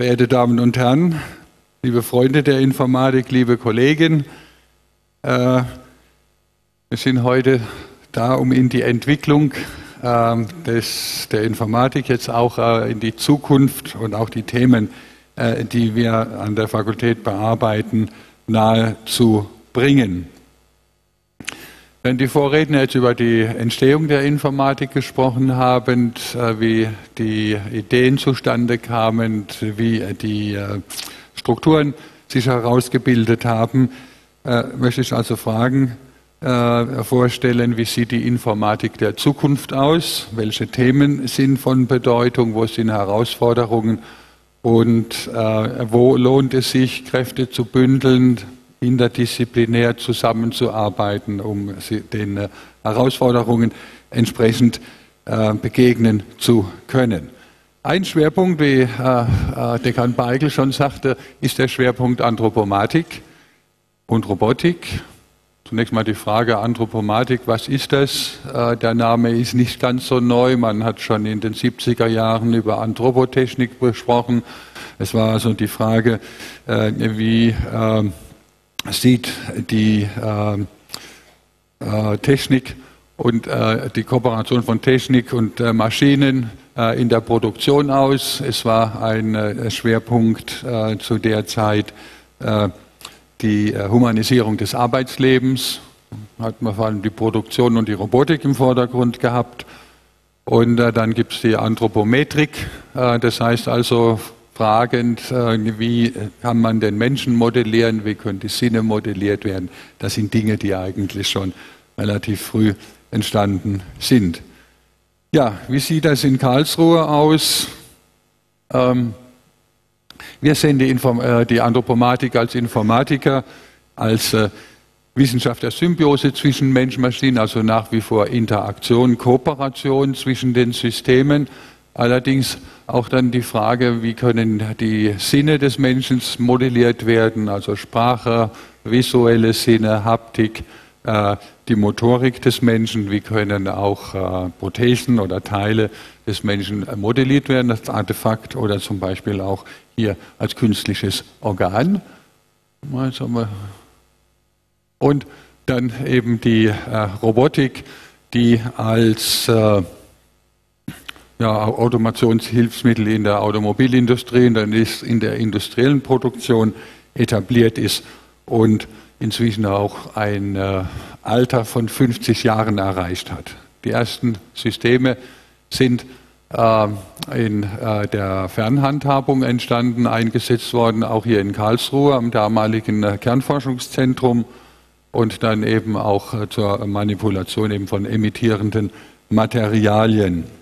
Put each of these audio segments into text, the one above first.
verehrte Damen und Herren, liebe Freunde der Informatik, liebe Kollegen, äh, wir sind heute da, um in die Entwicklung äh, des, der Informatik jetzt auch äh, in die Zukunft und auch die Themen, äh, die wir an der Fakultät bearbeiten, nahe zu bringen. Wenn die Vorredner jetzt über die Entstehung der Informatik gesprochen haben, äh, wie die Ideen zustande kamen, wie die äh, Strukturen sich herausgebildet haben, äh, möchte ich also Fragen vorstellen, wie sieht die Informatik der Zukunft aus, welche Themen sind von Bedeutung, wo sind Herausforderungen? Und wo lohnt es sich, Kräfte zu bündeln, interdisziplinär zusammenzuarbeiten, um den äh, Herausforderungen entsprechend äh, begegnen zu können. Ein Schwerpunkt, wie äh, Dekan Beigel schon sagte, ist der Schwerpunkt Anthropomatik und Robotik. Zunächst mal die Frage Anthropomatik, was ist das? Der Name ist nicht ganz so neu. Man hat schon in den 70er Jahren über Anthropotechnik gesprochen. Es war also die Frage, wie sieht die äh, äh, Technik und äh, die Kooperation von Technik und äh, Maschinen in der Produktion aus. Es war ein Schwerpunkt zu der Zeit die Humanisierung des Arbeitslebens. Hat man vor allem die Produktion und die Robotik im Vordergrund gehabt. Und dann gibt es die Anthropometrik, das heißt also fragend, äh, wie kann man den Menschen modellieren, wie können die Sinne modelliert werden. Das sind Dinge, die eigentlich schon relativ früh entstanden sind. Ja, wie sieht das in Karlsruhe aus? Ähm, wir sehen äh, die, Anthropomatik als Informatiker, als äh, Wissenschaft der Symbiose zwischen Mensch und Maschine, also nach wie vor Interaktion, Kooperation zwischen den Systemen. Allerdings auch dann die Frage, wie können die Sinne des Menschen modelliert werden, also Sprache, visuelle Sinne, Haptik, äh, die Motorik des Menschen, wie können auch äh, Prothesen oder Teile des Menschen modelliert werden als Artefakt oder zum Beispiel auch hier als künstliches Organ. Und dann eben die äh, Robotik, die als ja, Automationshilfsmittel in der Automobilindustrie, in der, in der industriellen Produktion etabliert ist und inzwischen auch ein äh, Alter von 50 Jahren erreicht hat. Die ersten Systeme sind äh, in äh, der Fernhandhabung entstanden, eingesetzt worden, auch hier in Karlsruhe am damaligen äh, Kernforschungszentrum und dann eben auch äh, zur Manipulation eben von emittierenden Materialien.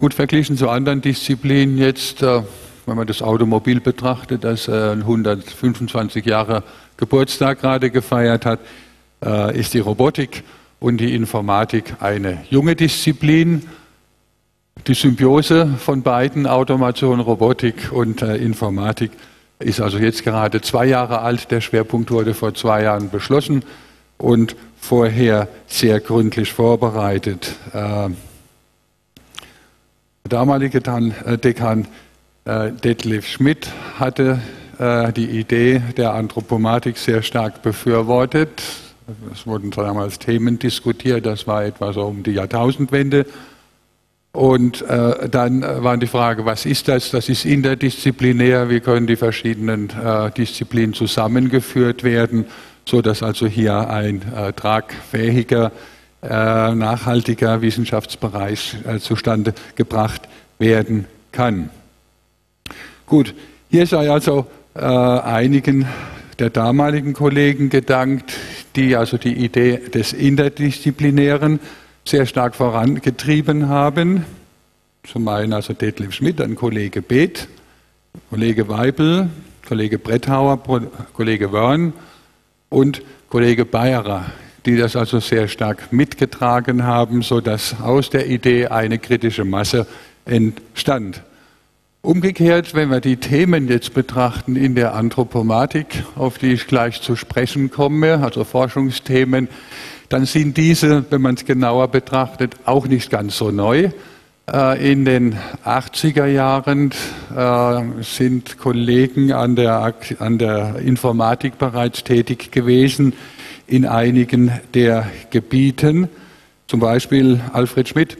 Gut verglichen zu anderen Disziplinen jetzt, äh, wenn man das Automobil betrachtet, das 125 äh, Jahre Geburtstag gerade gefeiert hat, äh, ist die Robotik und die Informatik eine junge Disziplin. Die Symbiose von beiden, Automation, Robotik und Informatik, ist also jetzt gerade zwei Jahre alt. Der Schwerpunkt wurde vor zwei Jahren beschlossen und vorher sehr gründlich vorbereitet. Damalige äh, Dekan äh, Detlef Schmidt hatte äh, die Idee der Anthropomatik sehr stark befürwortet. Es wurden damals Themen diskutiert, das war etwa so um die Jahrtausendwende. Und äh, dann war die Frage, was ist das? Das ist interdisziplinär, wie können die verschiedenen äh, Disziplinen zusammengeführt werden, sodass also hier ein äh, tragfähiger äh, nachhaltiger Wissenschaftsbereich äh, zustande gebracht werden kann. Gut, hier sei also äh, einigen der damaligen Kollegen gedankt, die also die Idee des Interdisziplinären sehr stark vorangetrieben haben. Zum einen also Detlef Schmidt, ein Kollege Beeth, Kollege Weibel, Kollege Bretthauer, Kollege Wörn und Kollege Bayerer, die das also sehr stark mitgetragen haben, sodass aus der Idee eine kritische Masse entstand. Umgekehrt, wenn wir die Themen jetzt betrachten in der Anthropomatik, auf die ich gleich zu sprechen komme, also Forschungsthemen, dann sind diese, wenn man es genauer betrachtet, auch nicht ganz so neu. Äh, in den 80er Jahren äh, sind Kollegen an der, an der Informatik bereits tätig gewesen in einigen der Gebieten. Zum Beispiel Alfred Schmidt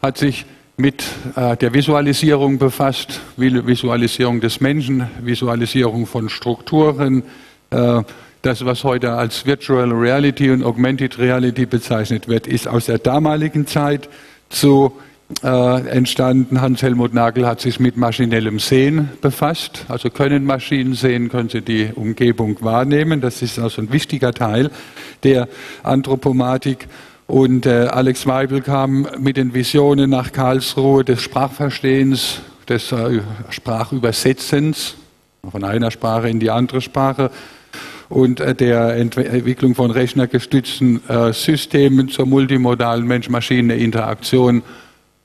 hat sich mit äh, der Visualisierung befasst, Visualisierung des Menschen, Visualisierung von Strukturen, das, was heute als Virtual Reality und Augmented Reality bezeichnet wird, ist aus der damaligen Zeit zu äh, entstanden. Hans-Helmut Nagel hat sich mit maschinellem Sehen befasst. Also können Maschinen sehen, können sie die Umgebung wahrnehmen. Das ist also ein wichtiger Teil der Anthropomatik. Und äh, Alex Weibel kam mit den Visionen nach Karlsruhe des Sprachverstehens, des äh, Sprachübersetzens von einer Sprache in die andere Sprache und äh, der Entwicklung von rechnergestützten äh, Systemen zur multimodalen Mensch-Maschine-Interaktion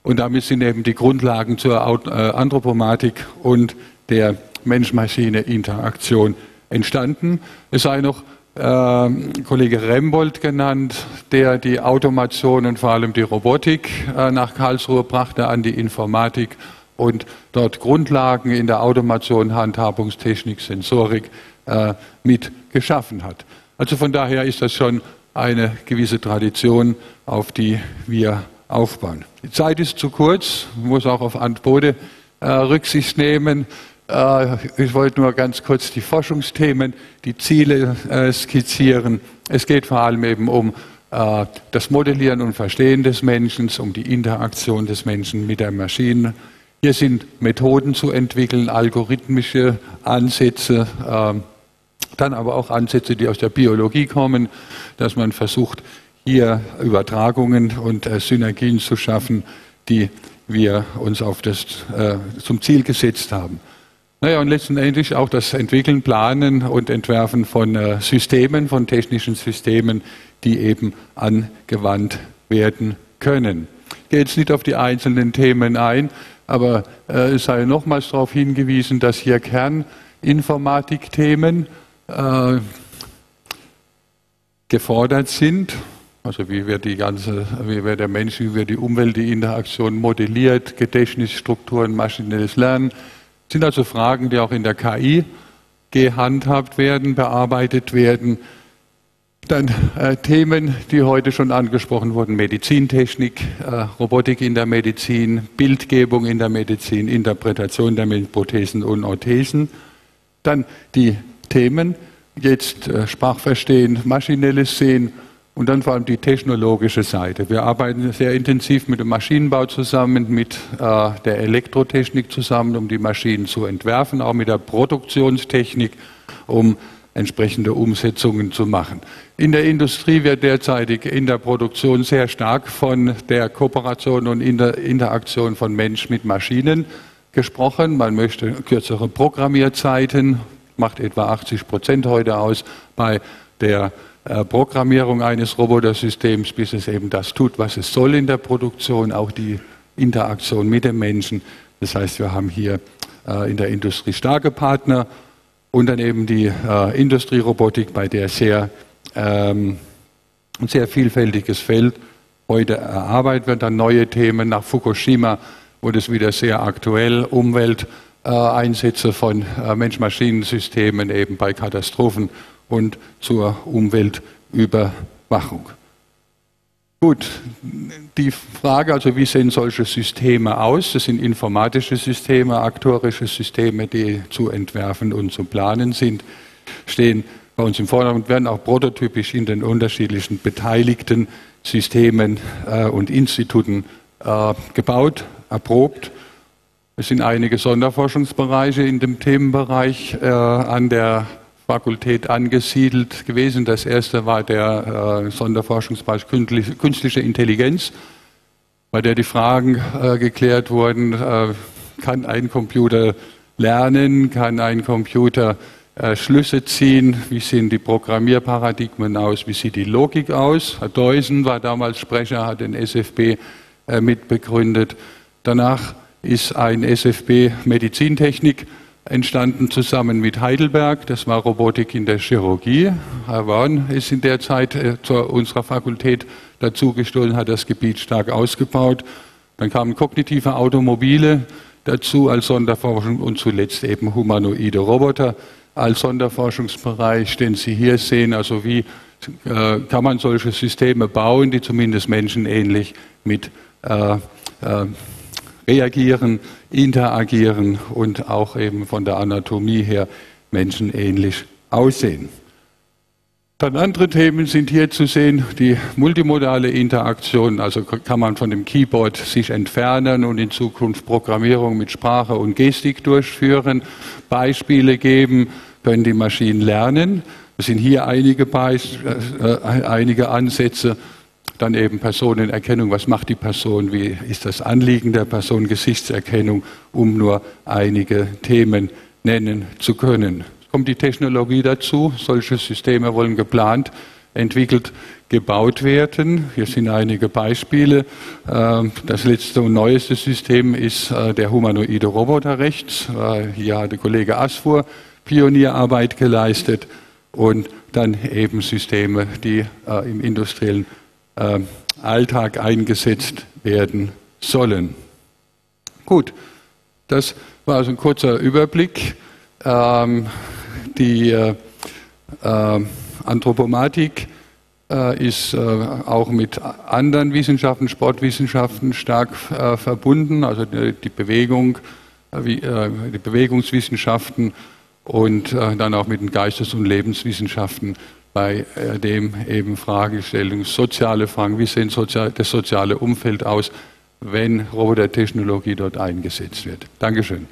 und damit sind eben die Grundlagen zur äh, Anthropomatik und der Mensch-Maschine-Interaktion entstanden. Es sei noch äh, Kollege Rembold genannt, der die Automation und vor allem die Robotik äh, nach Karlsruhe brachte an die Informatik und dort Grundlagen in der Automation, Handhabungstechnik, Sensorik äh, mit geschaffen hat. Also von daher ist das schon eine gewisse Tradition, auf die wir aufbauen. Die Zeit ist zu kurz, muss auch auf Antbode äh, Rücksicht nehmen. Äh, ich wollte nur ganz kurz die Forschungsthemen, die Ziele äh, skizzieren. Es geht vor allem eben um äh, das Modellieren und Verstehen des Menschen, um die Interaktion des Menschen mit der Maschine. Hier sind Methoden zu entwickeln, algorithmische Ansätze, äh, dann aber auch Ansätze, die aus der Biologie kommen, dass man versucht, hier Übertragungen und äh, Synergien zu schaffen, die wir uns auf das, äh, zum Ziel gesetzt haben. Naja, und letztendlich auch das Entwickeln, Planen und Entwerfen von äh, Systemen, von technischen Systemen, die eben angewandt werden können. Ich gehe jetzt nicht auf die einzelnen Themen ein, aber es sei nochmals darauf hingewiesen, dass hier Kerninformatikthemen äh, gefordert sind also wie wird die ganze, wie wird der Mensch, wie wird die Umwelt, die Interaktion modelliert, Gedächtnisstrukturen, maschinelles Lernen. Das sind also Fragen, die auch in der KI gehandhabt werden, bearbeitet werden. Dann äh, Themen, die heute schon angesprochen wurden, Medizintechnik, äh, Robotik in der Medizin, Bildgebung in der Medizin, Interpretation der Prothesen und Orthesen. Dann die Themen, jetzt äh, Sprachverstehen, maschinelles Sehen und dann vor allem die technologische Seite. Wir arbeiten sehr intensiv mit dem Maschinenbau zusammen, mit äh, der Elektrotechnik zusammen, um die Maschinen zu entwerfen, auch mit der Produktionstechnik, um entsprechende Umsetzungen zu machen. In der Industrie wird derzeitig in der Produktion sehr stark von der Kooperation und Inter Interaktion von Mensch mit Maschinen gesprochen. Man möchte kürzere Programmierzeiten, macht etwa 80 Prozent heute aus bei der Programmierung eines Robotersystems, bis es eben das tut, was es soll in der Produktion, auch die Interaktion mit dem Menschen. Das heißt, wir haben hier äh, in der Industrie starke Partner und dann eben die äh, Industrierobotik, bei der sehr, ähm, ein sehr vielfältiges Feld heute erarbeitet wird. Dann neue Themen nach Fukushima wurde es wieder sehr aktuell. Umwelteinsätze von Mensch-Maschinen-Systemen eben bei Katastrophen und zur Umweltüberwachung. Gut, die Frage also, wie sehen solche Systeme aus? Das sind informatische Systeme, aktorische Systeme, die zu entwerfen und zu planen sind, stehen bei uns im Vordergrund, werden auch prototypisch in den unterschiedlichen beteiligten Systemen äh, und Instituten äh, gebaut, erprobt. Es sind einige Sonderforschungsbereiche in dem Themenbereich äh, an der Fakultät angesiedelt gewesen. Das erste war der äh, Sonderforschungsbereich Künstliche Intelligenz, bei der die Fragen äh, geklärt wurden, äh, kann ein Computer lernen, kann ein Computer äh, Schlüsse ziehen, wie sehen die Programmierparadigmen aus, wie sieht die Logik aus. Herr Deusen war damals Sprecher, hat den SFB äh, mitbegründet. Danach ist ein SFB Medizintechnik entstanden zusammen mit Heidelberg. Das war Robotik in der Chirurgie. Herr Warn ist in der Zeit äh, zu unserer Fakultät dazugestohlen, hat das Gebiet stark ausgebaut. Dann kamen kognitive Automobile dazu als Sonderforschung und zuletzt eben humanoide Roboter als Sonderforschungsbereich, den Sie hier sehen. Also wie äh, kann man solche Systeme bauen, die zumindest menschenähnlich mit äh, äh, reagieren, interagieren und auch eben von der Anatomie her menschenähnlich aussehen. Dann andere Themen sind hier zu sehen, die multimodale Interaktion, also kann man von dem Keyboard sich entfernen und in Zukunft Programmierung mit Sprache und Gestik durchführen, Beispiele geben, können die Maschinen lernen. Es sind hier einige, Beis äh, einige Ansätze, dann eben Personenerkennung, was macht die Person, wie ist das Anliegen der Person, Gesichtserkennung, um nur einige Themen nennen zu können kommt die Technologie dazu. Solche Systeme wollen geplant, entwickelt, gebaut werden. Hier sind einige Beispiele. Ähm, das letzte und neueste System ist äh, der humanoide Roboter rechts. Äh, hier hat der Kollege Asfur Pionierarbeit geleistet und dann eben Systeme, die äh, im industriellen Alltag eingesetzt werden sollen. Gut, das war also ein kurzer Überblick. Ähm, die äh, äh, Anthropomatik äh, ist äh, auch mit anderen Wissenschaften, Sportwissenschaften stark äh, verbunden, also die, die Bewegung, äh, wie, die Bewegungswissenschaften und dann auch mit den Geistes- und Lebenswissenschaften, bei dem eben Fragestellungen, soziale Fragen, wie sozial, das soziale Umfeld aus, wenn Robotertechnologie dort eingesetzt wird. Dankeschön.